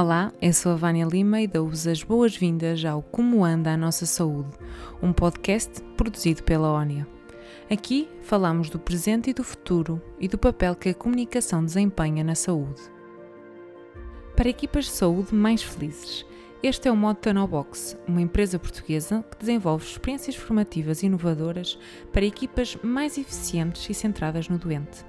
Olá, eu sou a Vânia Lima e dou-vos as boas-vindas ao Como Anda a Nossa Saúde, um podcast produzido pela ONIA. Aqui falamos do presente e do futuro e do papel que a comunicação desempenha na saúde. Para equipas de saúde mais felizes, este é o modo Tanobox, uma empresa portuguesa que desenvolve experiências formativas inovadoras para equipas mais eficientes e centradas no doente.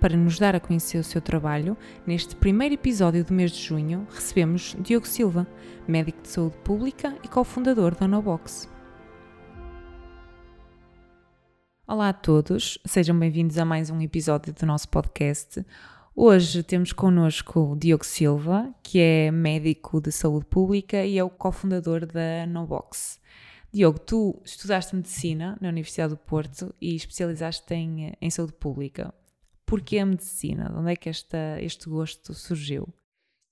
Para nos dar a conhecer o seu trabalho, neste primeiro episódio do mês de junho, recebemos Diogo Silva, médico de saúde pública e cofundador da Nobox. Olá a todos, sejam bem-vindos a mais um episódio do nosso podcast. Hoje temos connosco o Diogo Silva, que é médico de saúde pública e é o cofundador da Nobox. Diogo, tu estudaste medicina na Universidade do Porto e especializaste em, em saúde pública. Porquê a medicina? De onde é que esta, este gosto surgiu?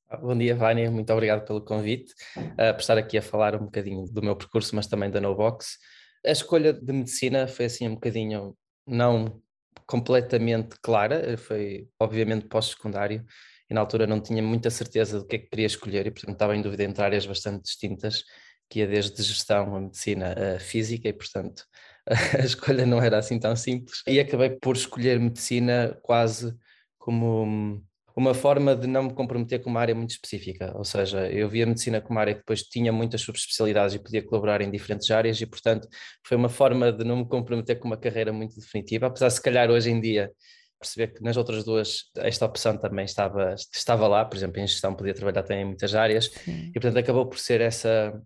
Ah, bom dia, Vânia. Muito obrigado pelo convite, uh, por estar aqui a falar um bocadinho do meu percurso, mas também da NoBox. A escolha de medicina foi assim um bocadinho não completamente clara, foi obviamente pós-secundário e na altura não tinha muita certeza do que é que queria escolher e portanto estava em dúvida entre áreas bastante distintas, que ia desde gestão a medicina a física e portanto a escolha não era assim tão simples. E acabei por escolher medicina quase como uma forma de não me comprometer com uma área muito específica, ou seja, eu via a medicina como uma área que depois tinha muitas subespecialidades e podia colaborar em diferentes áreas e, portanto, foi uma forma de não me comprometer com uma carreira muito definitiva, apesar de se calhar hoje em dia perceber que nas outras duas esta opção também estava, estava lá, por exemplo, em gestão podia trabalhar também em muitas áreas. Sim. e, portanto, acabou por ser essa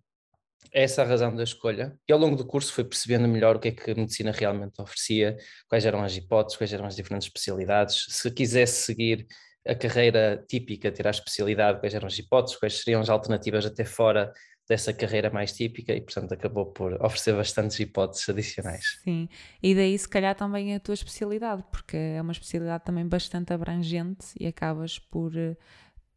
essa a razão da escolha. E ao longo do curso fui percebendo melhor o que é que a medicina realmente oferecia, quais eram as hipóteses, quais eram as diferentes especialidades. Se quisesse seguir a carreira típica, ter a especialidade, quais eram as hipóteses, quais seriam as alternativas até fora dessa carreira mais típica e, portanto, acabou por oferecer bastantes hipóteses adicionais. Sim, e daí se calhar também a tua especialidade, porque é uma especialidade também bastante abrangente e acabas por eh,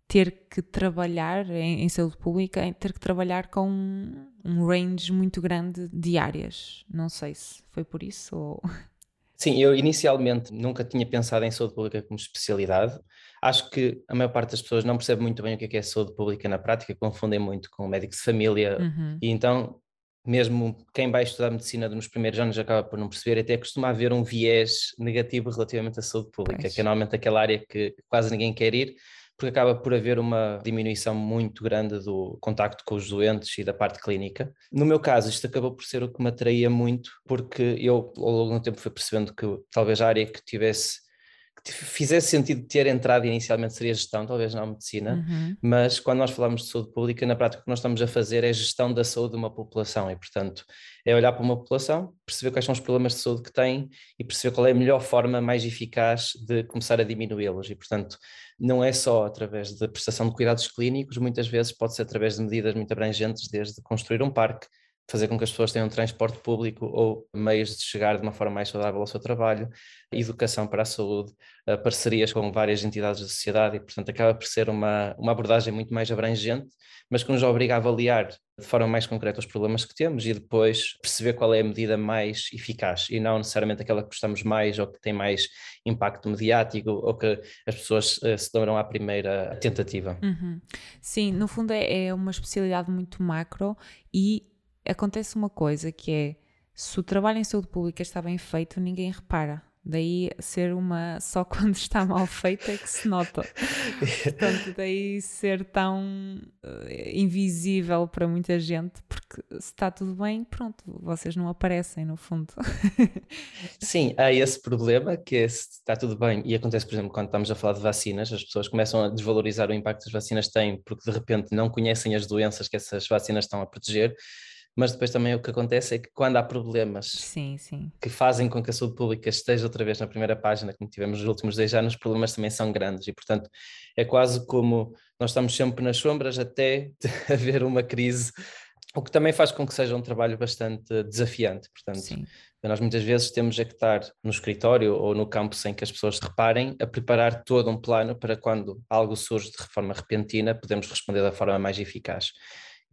ter que trabalhar em, em, saúde pública, ter que trabalhar com um, um range muito grande de áreas. Não sei se foi por isso ou. Sim, eu inicialmente nunca tinha pensado em saúde pública como especialidade. Acho que a maior parte das pessoas não percebe muito bem o que é, é saúde pública na prática, confundem muito com médico de família. Uhum. E então, mesmo quem vai estudar medicina nos primeiros anos acaba por não perceber, até costuma haver um viés negativo relativamente à saúde pública, pois. que é normalmente aquela área que quase ninguém quer ir, porque acaba por haver uma diminuição muito grande do contacto com os doentes e da parte clínica. No meu caso, isto acabou por ser o que me atraía muito, porque eu ao longo do tempo fui percebendo que talvez a área que tivesse fizesse sentido ter entrado inicialmente seria gestão, talvez não medicina, uhum. mas quando nós falamos de saúde pública, na prática o que nós estamos a fazer é gestão da saúde de uma população e, portanto, é olhar para uma população, perceber quais são os problemas de saúde que tem e perceber qual é a melhor forma mais eficaz de começar a diminuí-los e, portanto, não é só através da prestação de cuidados clínicos, muitas vezes pode ser através de medidas muito abrangentes, desde construir um parque, fazer com que as pessoas tenham transporte público ou meios de chegar de uma forma mais saudável ao seu trabalho, educação para a saúde, eh, parcerias com várias entidades da sociedade e, portanto, acaba por ser uma, uma abordagem muito mais abrangente, mas que nos obriga a avaliar de forma mais concreta os problemas que temos e depois perceber qual é a medida mais eficaz e não necessariamente aquela que gostamos mais ou que tem mais impacto mediático ou que as pessoas uh, se dão à primeira tentativa. Uhum. Sim, no fundo é, é uma especialidade muito macro e acontece uma coisa que é se o trabalho em saúde pública está bem feito, ninguém repara. Daí ser uma só quando está mal feita é que se nota. Portanto, daí ser tão uh, invisível para muita gente, porque se está tudo bem, pronto, vocês não aparecem no fundo. Sim, há esse problema que é se está tudo bem, e acontece, por exemplo, quando estamos a falar de vacinas, as pessoas começam a desvalorizar o impacto que as vacinas têm porque de repente não conhecem as doenças que essas vacinas estão a proteger mas depois também o que acontece é que quando há problemas sim, sim. que fazem com que a saúde pública esteja outra vez na primeira página, como tivemos nos últimos 10 anos, os problemas também são grandes e, portanto, é quase como nós estamos sempre nas sombras até haver uma crise, o que também faz com que seja um trabalho bastante desafiante. Portanto, sim. nós muitas vezes temos é que estar no escritório ou no campo sem que as pessoas reparem, a preparar todo um plano para quando algo surge de forma repentina, podemos responder da forma mais eficaz.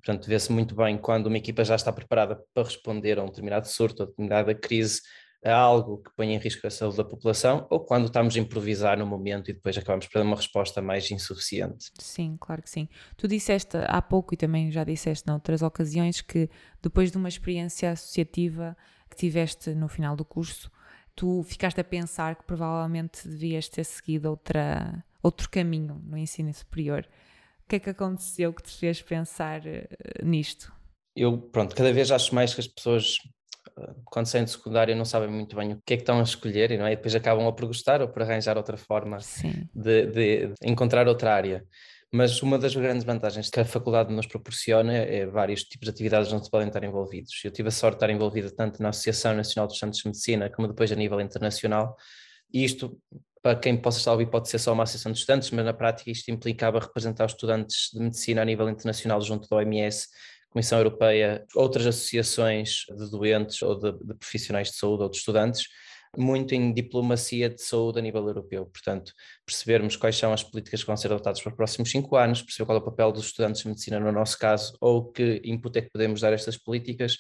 Portanto, vê-se muito bem quando uma equipa já está preparada para responder a um determinado surto, a determinada crise, a algo que põe em risco a saúde da população ou quando estamos a improvisar no momento e depois acabamos por dar uma resposta mais insuficiente. Sim, claro que sim. Tu disseste há pouco e também já disseste noutras ocasiões que depois de uma experiência associativa que tiveste no final do curso, tu ficaste a pensar que provavelmente devias ter seguido outra, outro caminho no ensino superior. O que é que aconteceu que te fez pensar uh, nisto? Eu, pronto, cada vez acho mais que as pessoas, eh, quando saem de secundária, não sabem muito bem o que é que estão a escolher não é? e depois acabam ou por gostar ou por arranjar outra forma de, de, encontrar outra área. Mas uma das grandes vantagens que a faculdade nos proporciona é vários tipos de atividades onde se podem estar envolvidos. Eu tive a sorte de estar envolvido tanto na Associação Nacional dos Estudantes de Medicina como depois a nível internacional. E isto, para quem possa estar a ouvir, pode ser só uma associação de estudantes, mas na prática isto implicava representar os estudantes de medicina a nível internacional junto da OMS, Comissão Europeia, outras associações de doentes ou de, de profissionais de saúde ou de estudantes, muito em diplomacia de saúde a nível europeu. Portanto, percebermos quais são as políticas que vão ser adotadas para os próximos cinco anos, perceber qual é o papel dos estudantes de medicina no nosso caso, ou que input é que podemos dar a estas políticas,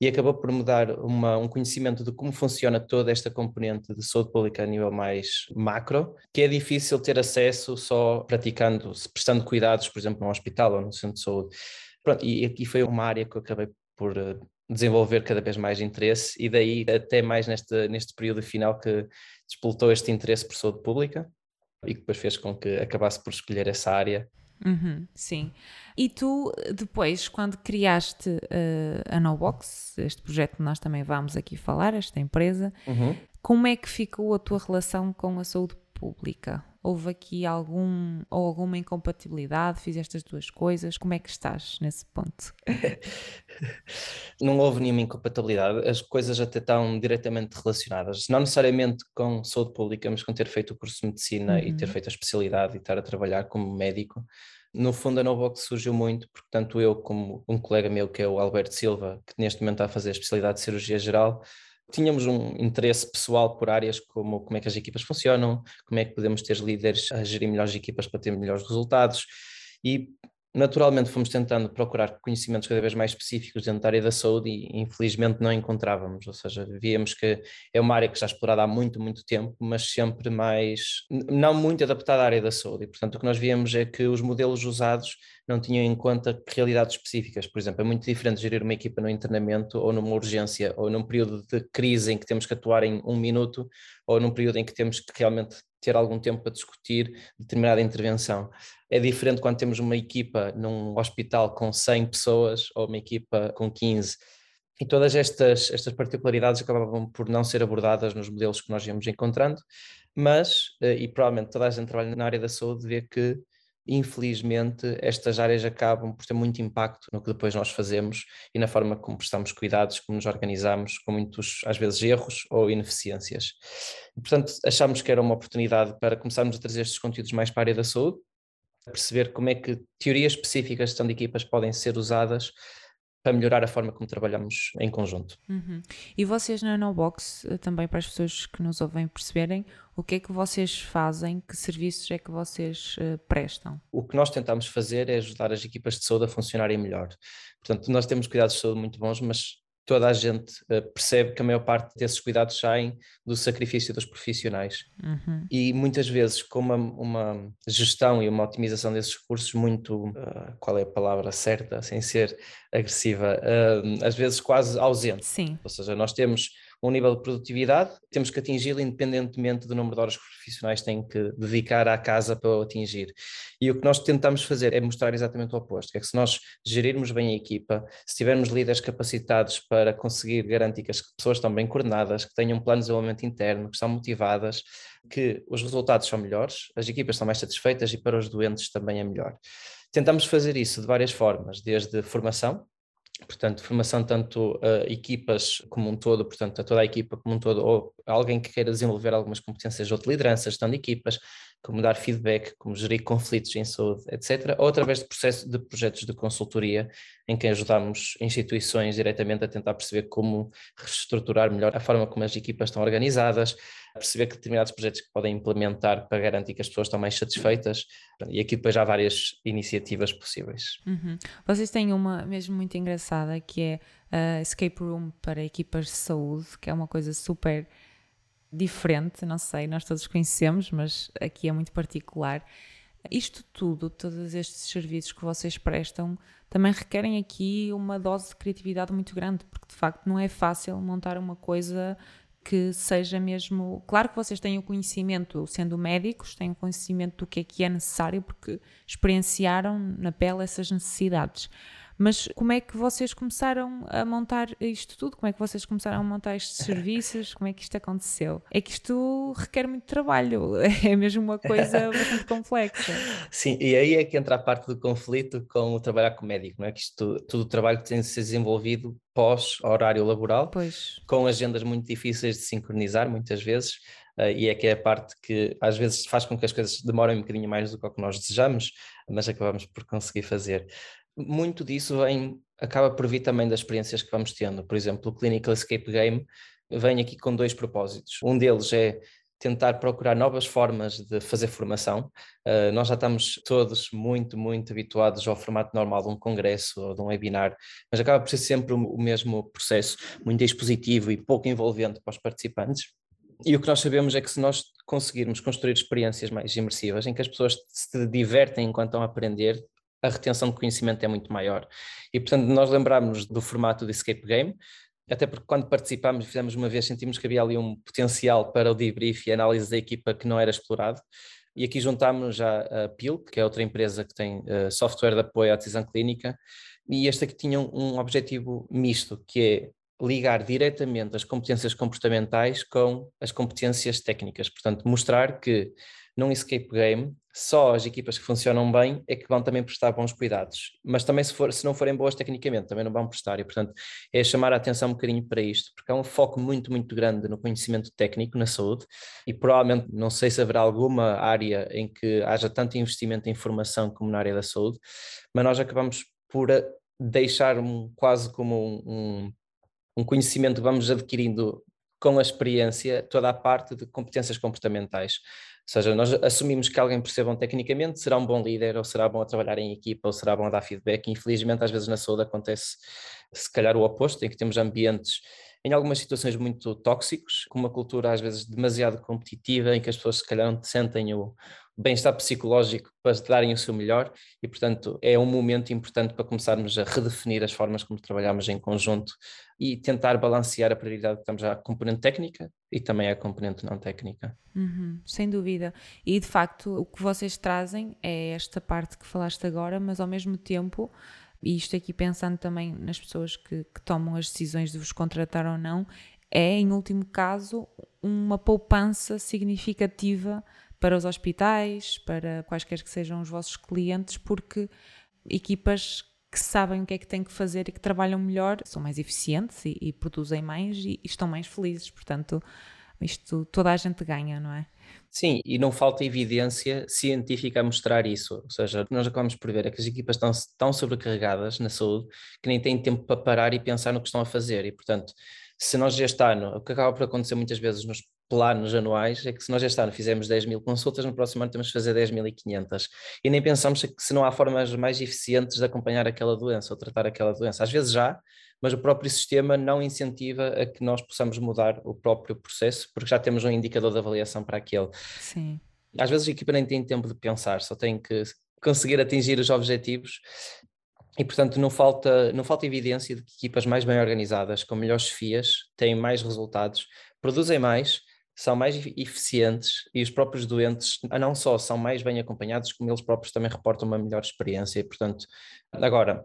e acabou por me dar uma, um conhecimento de como funciona toda esta componente de saúde pública a nível mais macro, que é difícil ter acesso só praticando, prestando cuidados, por exemplo, num hospital ou no centro de saúde. Pronto, e aqui foi uma área que eu acabei por eh, desenvolver cada vez mais interesse e daí até mais neste, neste período final que despoltou este interesse por saúde pública e que depois fez com que acabasse por escolher essa área. Uhum, sim. E tu, depois, quando criaste uh, a NoBox, este projeto que nós também vamos aqui falar, esta empresa, uhum. como é que ficou a tua relação com a saúde pública? Houve aqui algum ou alguma incompatibilidade? Fizeste as duas coisas? Como é que estás nesse ponto? não houve nenhuma incompatibilidade, as coisas até estão diretamente relacionadas, não necessariamente com saúde pública, mas com ter feito o curso de medicina uhum. e ter uhum. feito a especialidade e estar a trabalhar como médico. No fundo, a Novox surgiu muito, porque tanto eu como um colega meu, que é o Alberto Silva, que neste momento está a fazer a especialidade de cirurgia geral, Tínhamos um interesse pessoal por áreas como como é que as equipas funcionam, como é que podemos ter líderes a gerir melhores equipas para ter melhores resultados e naturalmente fomos tentando procurar conhecimentos cada vez mais específicos dentro da área da saúde e infelizmente não encontrávamos, ou seja, víamos que é uma área que já é explorada há muito, muito tempo, mas sempre mais, não muito adaptada à área da saúde e portanto o que nós víamos é que os modelos usados não tinham em conta realidades específicas. Por exemplo, é muito diferente gerir uma equipa no internamento ou numa urgência ou num período de crise em que temos que atuar em um minuto ou num período em que temos que realmente ter algum tempo para discutir determinada intervenção. É diferente quando temos uma equipa num hospital com 100 pessoas ou uma equipa com 15. E todas estas, estas particularidades acabavam por não ser abordadas nos modelos que nós íamos encontrando, mas, eh, e provavelmente toda a gente trabalha na área da saúde vê que infelizmente, estas áreas acabam por ter muito impacto no que depois nós fazemos e na forma como prestamos cuidados, como nos organizamos, com muitos, às vezes, erros ou ineficiências. Portanto, achámos que era uma oportunidade para começarmos a trazer estes conteúdos mais para a área da saúde, perceber como é que teorias específicas de equipas podem ser usadas para melhorar a forma como trabalhamos em conjunto. Uhum. E vocês na NoBox, eh, também para as pessoas que nos ouvem perceberem, o que é que vocês fazem, que serviços é que vocês uh, prestam? O que nós tentamos fazer é ajudar as equipas de saúde a funcionarem melhor. Portanto, nós temos cuidados de saúde muito bons, mas toda a gente uh, percebe que a maior parte desses cuidados saem do sacrifício dos profissionais. Uhum. E muitas vezes, com uma, uma, gestão e uma otimização desses recursos, muito, uh, qual é a palavra certa, sem ser agressiva, uh, às vezes quase ausente. Sim. Ou seja, nós temos um nível de produtividade, temos que atingi-lo independentemente do número de horas que os profissionais têm que dedicar à casa para o atingir. E o que nós tentamos fazer é mostrar exatamente o oposto, que é que se nós gerirmos bem a equipa, se tivermos líderes capacitados para conseguir garantir que as pessoas estão bem coordenadas, que tenham um plano de desenvolvimento interno, que estão motivadas, que os resultados são melhores, as equipas estão mais satisfeitas e para os doentes também é melhor. Tentamos fazer isso de várias formas, desde formação, portanto, formação tanto a equipas como um todo, portanto, a toda a equipa como um todo, ou alguém que queira desenvolver algumas competências ou de liderança, gestão de equipas, como dar feedback, como gerir conflitos em saúde, etc., ou através de, processo, de projetos de consultoria, em que ajudamos instituições diretamente a tentar perceber como reestruturar melhor a forma como as equipas estão organizadas, perceber que determinados projetos que podem implementar para garantir que as pessoas estão mais satisfeitas e aqui depois há várias iniciativas possíveis. Uhum. Vocês têm uma mesmo muito engraçada que é a Escape Room para equipas de saúde, que é uma coisa super diferente, não sei, nós todos conhecemos, mas aqui é muito particular. Isto tudo, todos estes serviços que vocês prestam, também requerem aqui uma dose de criatividade muito grande, porque de facto não é fácil montar uma coisa que seja mesmo. Claro que vocês têm o conhecimento, sendo médicos, têm o conhecimento do que é que é necessário, porque experienciaram na pele essas necessidades. Mas como é que vocês começaram a montar isto tudo? Como é que vocês começaram a montar estes serviços? Como é que isto aconteceu? É que isto requer muito trabalho, é mesmo uma coisa bastante complexa. Sim, e aí é que entra a parte do conflito com o trabalhar com o médico, não é? Que isto, todo o trabalho tem de ser desenvolvido pós-horário laboral, pois. com agendas muito difíceis de sincronizar, muitas vezes, Uh, e é que é a parte que às vezes faz com que as coisas demorem um bocadinho mais do que o que nós desejamos, mas acabamos por conseguir fazer muito disso vem, acaba por vir também das experiências que vamos tendo. Por exemplo, o Clinical Escape Game vem aqui com dois propósitos. Um deles é tentar procurar novas formas de fazer formação. Uh, nós já estamos todos muito, muito habituados ao formato normal de um congresso ou de um webinar, mas acaba por ser sempre o mesmo processo, muito expositivo e pouco envolvente para os participantes. E o que nós sabemos é que se nós conseguirmos construir experiências mais imersivas, em que as pessoas se divertem enquanto estão a aprender, a retenção de conhecimento é muito maior. E, portanto, nós lembramos do formato de escape game, até porque quando participámos e fizemos uma vez, sentimos que havia ali um potencial para o debrief e análise da equipa que não era explorado. E aqui juntámos já a PIL, que é outra empresa que tem uh, software de apoio à decisão clínica, e este aqui tinha um objetivo misto, que é ligar diretamente as competências comportamentais com as competências técnicas. Portanto, mostrar que num escape game, só as equipas que funcionam bem é que vão também prestar bons cuidados. Mas também se, for, se não forem boas tecnicamente, também não vão prestar. E, portanto, é chamar a atenção um bocadinho para isto, porque há um foco muito, muito grande no conhecimento técnico na saúde e provavelmente, não sei se haverá alguma área em que haja tanto investimento em formação como na área da saúde, mas nós acabamos por deixar um, quase como um, um, um conhecimento que vamos adquirindo com a experiência toda a parte de competências comportamentais. Ou seja, nós assumimos que alguém percebam tecnicamente, será um bom líder, ou será bom a trabalhar em equipa, ou será bom a dar feedback. Infelizmente, às vezes na saúde acontece se calhar o oposto, em que temos ambientes em algumas situações muito tóxicos, com uma cultura às vezes demasiado competitiva, em que as pessoas se calhar não sentem o, bem-estar psicológico para darem o seu melhor e, portanto, é um momento importante para começarmos a redefinir as formas como trabalhamos em conjunto e tentar balancear a prioridade que estamos à componente técnica e também à componente não técnica. Uhum, sem dúvida. E, de facto, o que vocês trazem é esta parte que falaste agora, mas ao mesmo tempo e isto aqui pensando também nas pessoas que, que, tomam as decisões de vos contratar ou não, é, em último caso, uma poupança significativa para os hospitais, para quaisquer que sejam os vossos clientes, porque equipas que sabem o que é que têm que fazer e que trabalham melhor são mais eficientes e, e produzem mais e, e, estão mais felizes. Portanto, isto toda a gente ganha, não é? Sim, e não falta evidência científica a mostrar isso. Ou seja, nós acabamos por ver é que as equipas estão tão sobrecarregadas na saúde que nem têm tempo para parar e pensar no que estão a fazer. E, portanto, se nós este ano, o que acaba por acontecer muitas vezes nos planos anuais é que se nós este ano fizermos 10 mil consultas, no próximo ano temos que fazer 10.500 e nem pensamos que se não há formas mais eficientes de acompanhar aquela doença ou tratar aquela doença. Às vezes já, mas o próprio sistema não incentiva a que nós possamos mudar o próprio processo, porque já temos um indicador de avaliação para aquele. Sim. Às vezes a equipa nem tem tempo de pensar, só tem que conseguir atingir os objetivos e, portanto, não falta, não falta evidência de que equipas mais bem organizadas, com melhores FIAs, têm mais resultados, produzem mais são mais eficientes e os próprios doentes não só são mais bem acompanhados, como eles próprios também reportam uma melhor experiência. Portanto, agora,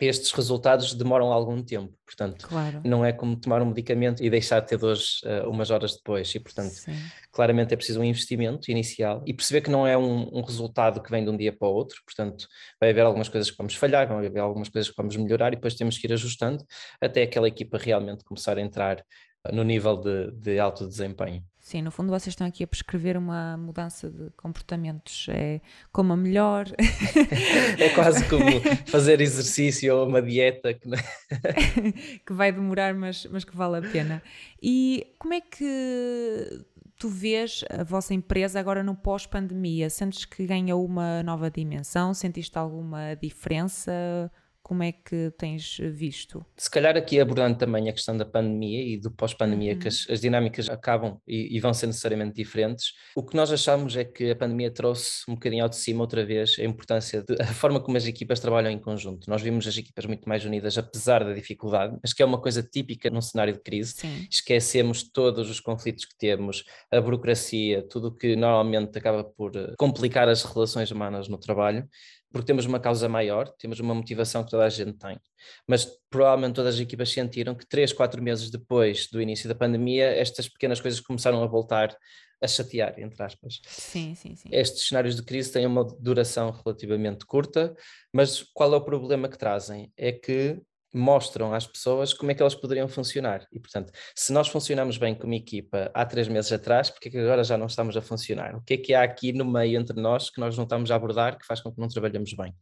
estes resultados demoram algum tempo, portanto, claro. não é como tomar um medicamento e deixar de ter dores uh, umas horas depois, e portanto, Sim. claramente é preciso um investimento inicial e perceber que não é um, um, resultado que vem de um dia para o outro, portanto, vai haver algumas coisas que vamos falhar, vai haver algumas coisas que vamos melhorar e depois temos que ir ajustando até aquela equipa realmente começar a entrar no nível de, de alto desempenho. Sim, no fundo vocês estão aqui a prescrever uma mudança de comportamentos. É como a melhor. é quase como fazer exercício ou uma dieta que, que vai demorar, mas, mas que vale a pena. E como é que tu vês a vossa empresa agora no pós-pandemia? Sentes que ganhou uma nova dimensão? Sentiste alguma diferença? Como é que tens visto? Se calhar aqui abordando também a questão da pandemia e do pós-pandemia, uhum. que as, as, dinâmicas acabam e, e, vão ser necessariamente diferentes, o que nós achamos é que a pandemia trouxe um bocadinho ao de cima outra vez a importância da forma como as equipas trabalham em conjunto. Nós vimos as equipas muito mais unidas, apesar da dificuldade, mas que é uma coisa típica num cenário de crise. Sim. Esquecemos todos os conflitos que temos, a burocracia, tudo o que normalmente acaba por eh, complicar as relações humanas no trabalho porque temos uma causa maior, temos uma motivação que toda a gente tem. Mas provavelmente todas as equipas sentiram que três, quatro meses depois do início da pandemia, estas pequenas coisas começaram a voltar a chatear, entre aspas. Sim, sim, sim. Estes cenários de crise têm uma duração relativamente curta, mas qual é o problema que trazem? É que mostram às pessoas como é que elas poderiam funcionar. E, portanto, se nós funcionamos bem como equipa há três meses atrás, porque é que agora já não estamos a funcionar? O que é que há aqui no meio entre nós que nós não estamos a abordar que faz com que não trabalhemos bem?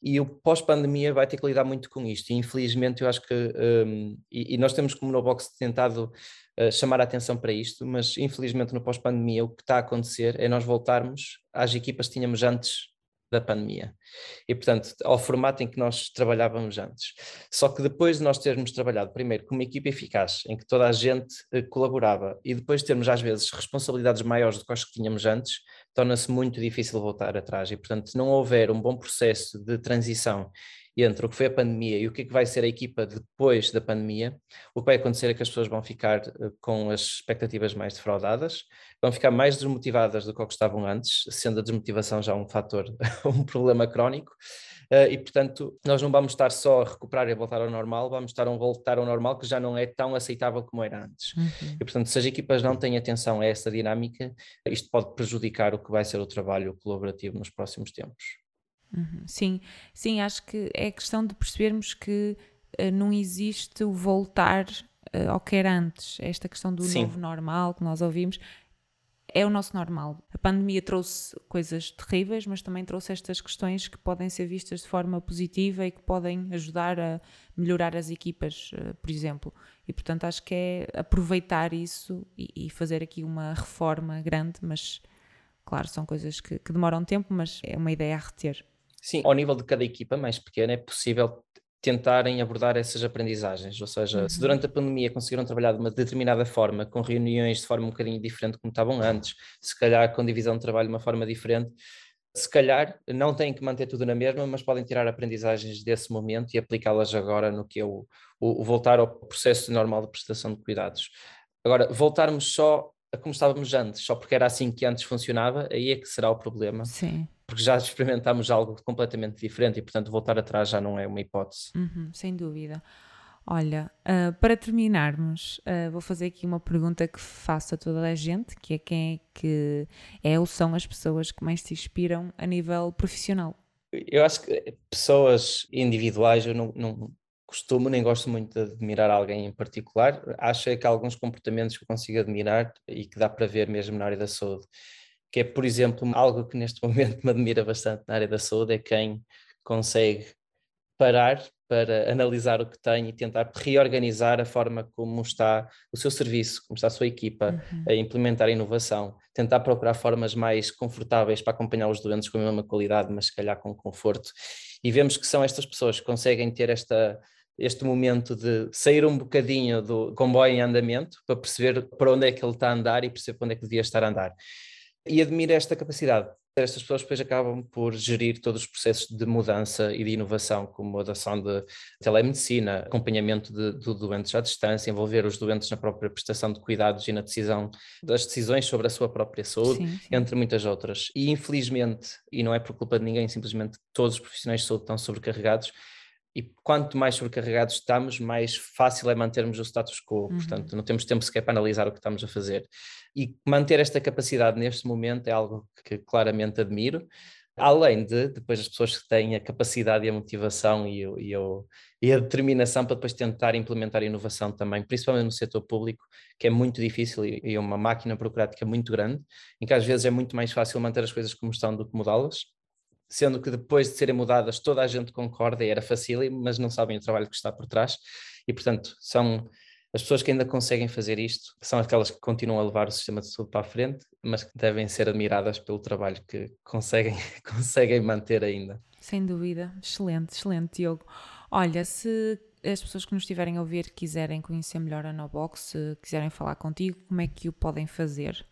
E o pós-pandemia vai ter que lidar muito com isto. E infelizmente eu acho que, um, e, e, nós temos como no Box tentado uh, chamar a atenção para isto, mas infelizmente no pós-pandemia o que está a acontecer é nós voltarmos às equipas que tínhamos antes da pandemia. E, portanto, ao formato em que nós trabalhávamos antes. Só que depois de nós termos trabalhado primeiro com uma equipa eficaz, em que toda a gente eh, colaborava, e depois termos às vezes responsabilidades maiores do que as que tínhamos antes, torna-se muito difícil voltar atrás. E, portanto, se não houver um bom processo de transição entre o que foi a pandemia e o que, é que vai ser a equipa depois da pandemia, o que vai acontecer é que as pessoas vão ficar eh, com as expectativas mais defraudadas, vão ficar mais desmotivadas do que estavam antes, sendo a desmotivação já um fator, um problema crónico, eh, e portanto nós não vamos estar só a recuperar e a voltar ao normal, vamos estar a voltar ao normal que já não é tão aceitável como era antes. Uhum. E portanto, se as equipas não têm atenção a essa dinâmica, isto pode prejudicar o que vai ser o trabalho colaborativo nos próximos tempos. Uhum. Sim, sim, acho que é questão de percebermos que uh, não existe o voltar uh, ao que era antes. Esta questão do sim. novo normal que nós ouvimos é o nosso normal. A pandemia trouxe coisas terríveis, mas também trouxe estas questões que podem ser vistas de forma positiva e que podem ajudar a melhorar as equipas, uh, por exemplo. E portanto acho que é aproveitar isso e, e fazer aqui uma reforma grande, mas claro, são coisas que, que demoram tempo, mas é uma ideia a reter. Sim, ao nível de cada equipa mais pequena é possível tentarem abordar essas aprendizagens, ou seja, uhum. se durante a pandemia conseguiram trabalhar de uma determinada forma, com reuniões de forma um bocadinho diferente como estavam antes, se calhar com divisão de trabalho de uma forma diferente, se calhar não têm que manter tudo na mesma, mas podem tirar aprendizagens desse momento e aplicá-las agora no que é o, o, o voltar ao processo normal de prestação de cuidados. Agora, voltarmos só a como estávamos antes, só porque era assim que antes funcionava, aí é que será o problema. Sim porque já experimentámos algo completamente diferente e, portanto, voltar atrás já não é uma hipótese. Uhum, sem dúvida. Olha, uh, para terminarmos, uh, vou fazer aqui uma pergunta que faço a toda a gente, que é quem é que é ou são as pessoas que mais te inspiram a nível profissional? Eu acho que pessoas individuais, eu não, não costumo nem gosto muito de admirar alguém em particular. Acho é que há alguns comportamentos que eu consigo admirar e que dá para ver mesmo na área da saúde que é, por exemplo, algo que neste momento me admira bastante na área da saúde, é quem consegue parar para analisar o que tem e tentar reorganizar a forma como está o seu serviço, como está a sua equipa, uhum. a implementar a inovação, tentar procurar formas mais confortáveis para acompanhar os doentes com a mesma qualidade, mas se calhar com conforto. E vemos que são estas pessoas que conseguem ter esta este momento de sair um bocadinho do comboio em andamento para perceber para onde é que ele está a andar e perceber para onde é que devia estar a andar e admiro esta capacidade. Estas pessoas depois acabam por gerir todos os processos de mudança e de inovação, como a adoção de telemedicina, acompanhamento de, de, doentes à distância, envolver os doentes na própria prestação de cuidados e na decisão das decisões sobre a sua própria saúde, sim, sim. entre muitas outras. E infelizmente, e não é por culpa de ninguém, simplesmente todos os profissionais de saúde estão sobrecarregados, e quanto mais sobrecarregados estamos, mais fácil é mantermos o status quo. Uhum. Portanto, não temos tempo sequer para analisar o que estamos a fazer. E manter esta capacidade neste momento é algo que claramente admiro. Além de depois as pessoas que têm a capacidade e a motivação e, e, e a determinação para depois tentar implementar inovação também, principalmente no setor público, que é muito difícil e, e uma máquina burocrática muito grande, em que às vezes é muito mais fácil manter as coisas como estão do que mudá-las sendo que depois de serem mudadas toda a gente concorda e era fácil, mas não sabem o trabalho que está por trás, e portanto são As pessoas que ainda conseguem fazer isto são aquelas que continuam a levar o sistema de saúde para a frente, mas que devem ser admiradas pelo trabalho que conseguem, conseguem manter ainda. Sem dúvida. Excelente, excelente, Diogo. Olha, se as pessoas que nos estiverem a ouvir quiserem conhecer melhor a Nobox, se quiserem falar contigo, como é que o podem fazer?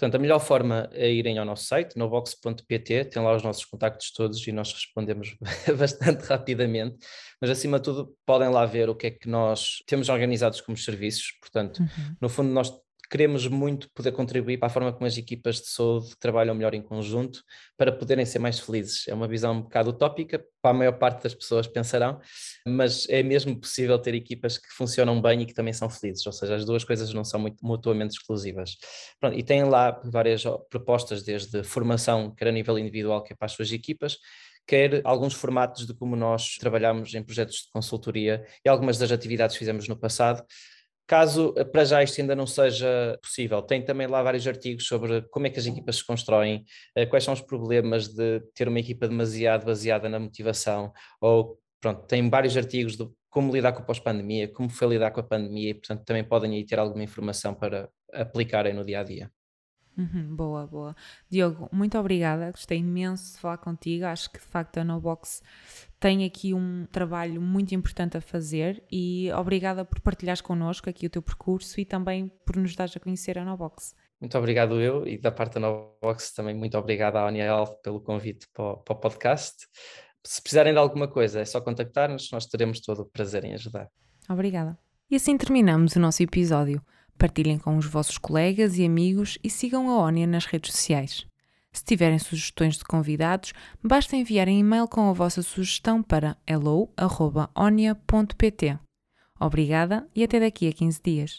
Portanto, a melhor forma é irem ao nosso site, nobox.pt, tem lá os nossos contactos todos e nós respondemos bastante rapidamente, mas acima de tudo podem lá ver o que é que nós temos organizados como serviços, portanto, uhum. no fundo nós queremos muito poder contribuir para a forma como as equipas de saúde trabalham melhor em conjunto para poderem ser mais felizes. É uma visão um bocado utópica, para a maior parte das pessoas pensarão, mas é mesmo possível ter equipas que funcionam bem e que também são felizes, ou seja, as duas coisas não são muito mutuamente exclusivas. Pronto, e têm lá várias propostas, desde formação, quer a nível individual, que é para as suas equipas, quer alguns formatos de como nós trabalhamos em projetos de consultoria e algumas das atividades que fizemos no passado Caso eh, para já isto ainda não seja possível, tem também lá vários artigos sobre como é que as equipas se constroem, eh, quais são os problemas de ter uma equipa demasiado baseada na motivação, ou pronto, tem vários artigos de como lidar com a pós-pandemia, como foi lidar com a pandemia, e portanto também podem aí ter alguma informação para aplicarem no dia a dia. Uhum, boa, boa. Diogo, muito obrigada. Gostei imenso de falar contigo. Acho que de facto a NoBox tem aqui um trabalho muito importante a fazer e obrigada por partilhares connosco aqui o teu percurso e também por nos dares a conhecer a NoBox. Muito obrigado eu e da parte da NoBox também muito obrigado à Health pelo convite para o, para o podcast. Se precisarem de alguma coisa é só contactar-nos, nós teremos todo o prazer em ajudar. Obrigada. E assim terminamos o nosso episódio. Partilhem com os vossos colegas e amigos e sigam a ONIA nas redes sociais. Se tiverem sugestões de convidados, basta enviarem e-mail com a vossa sugestão para hello.onia.pt. Obrigada e até daqui a 15 dias.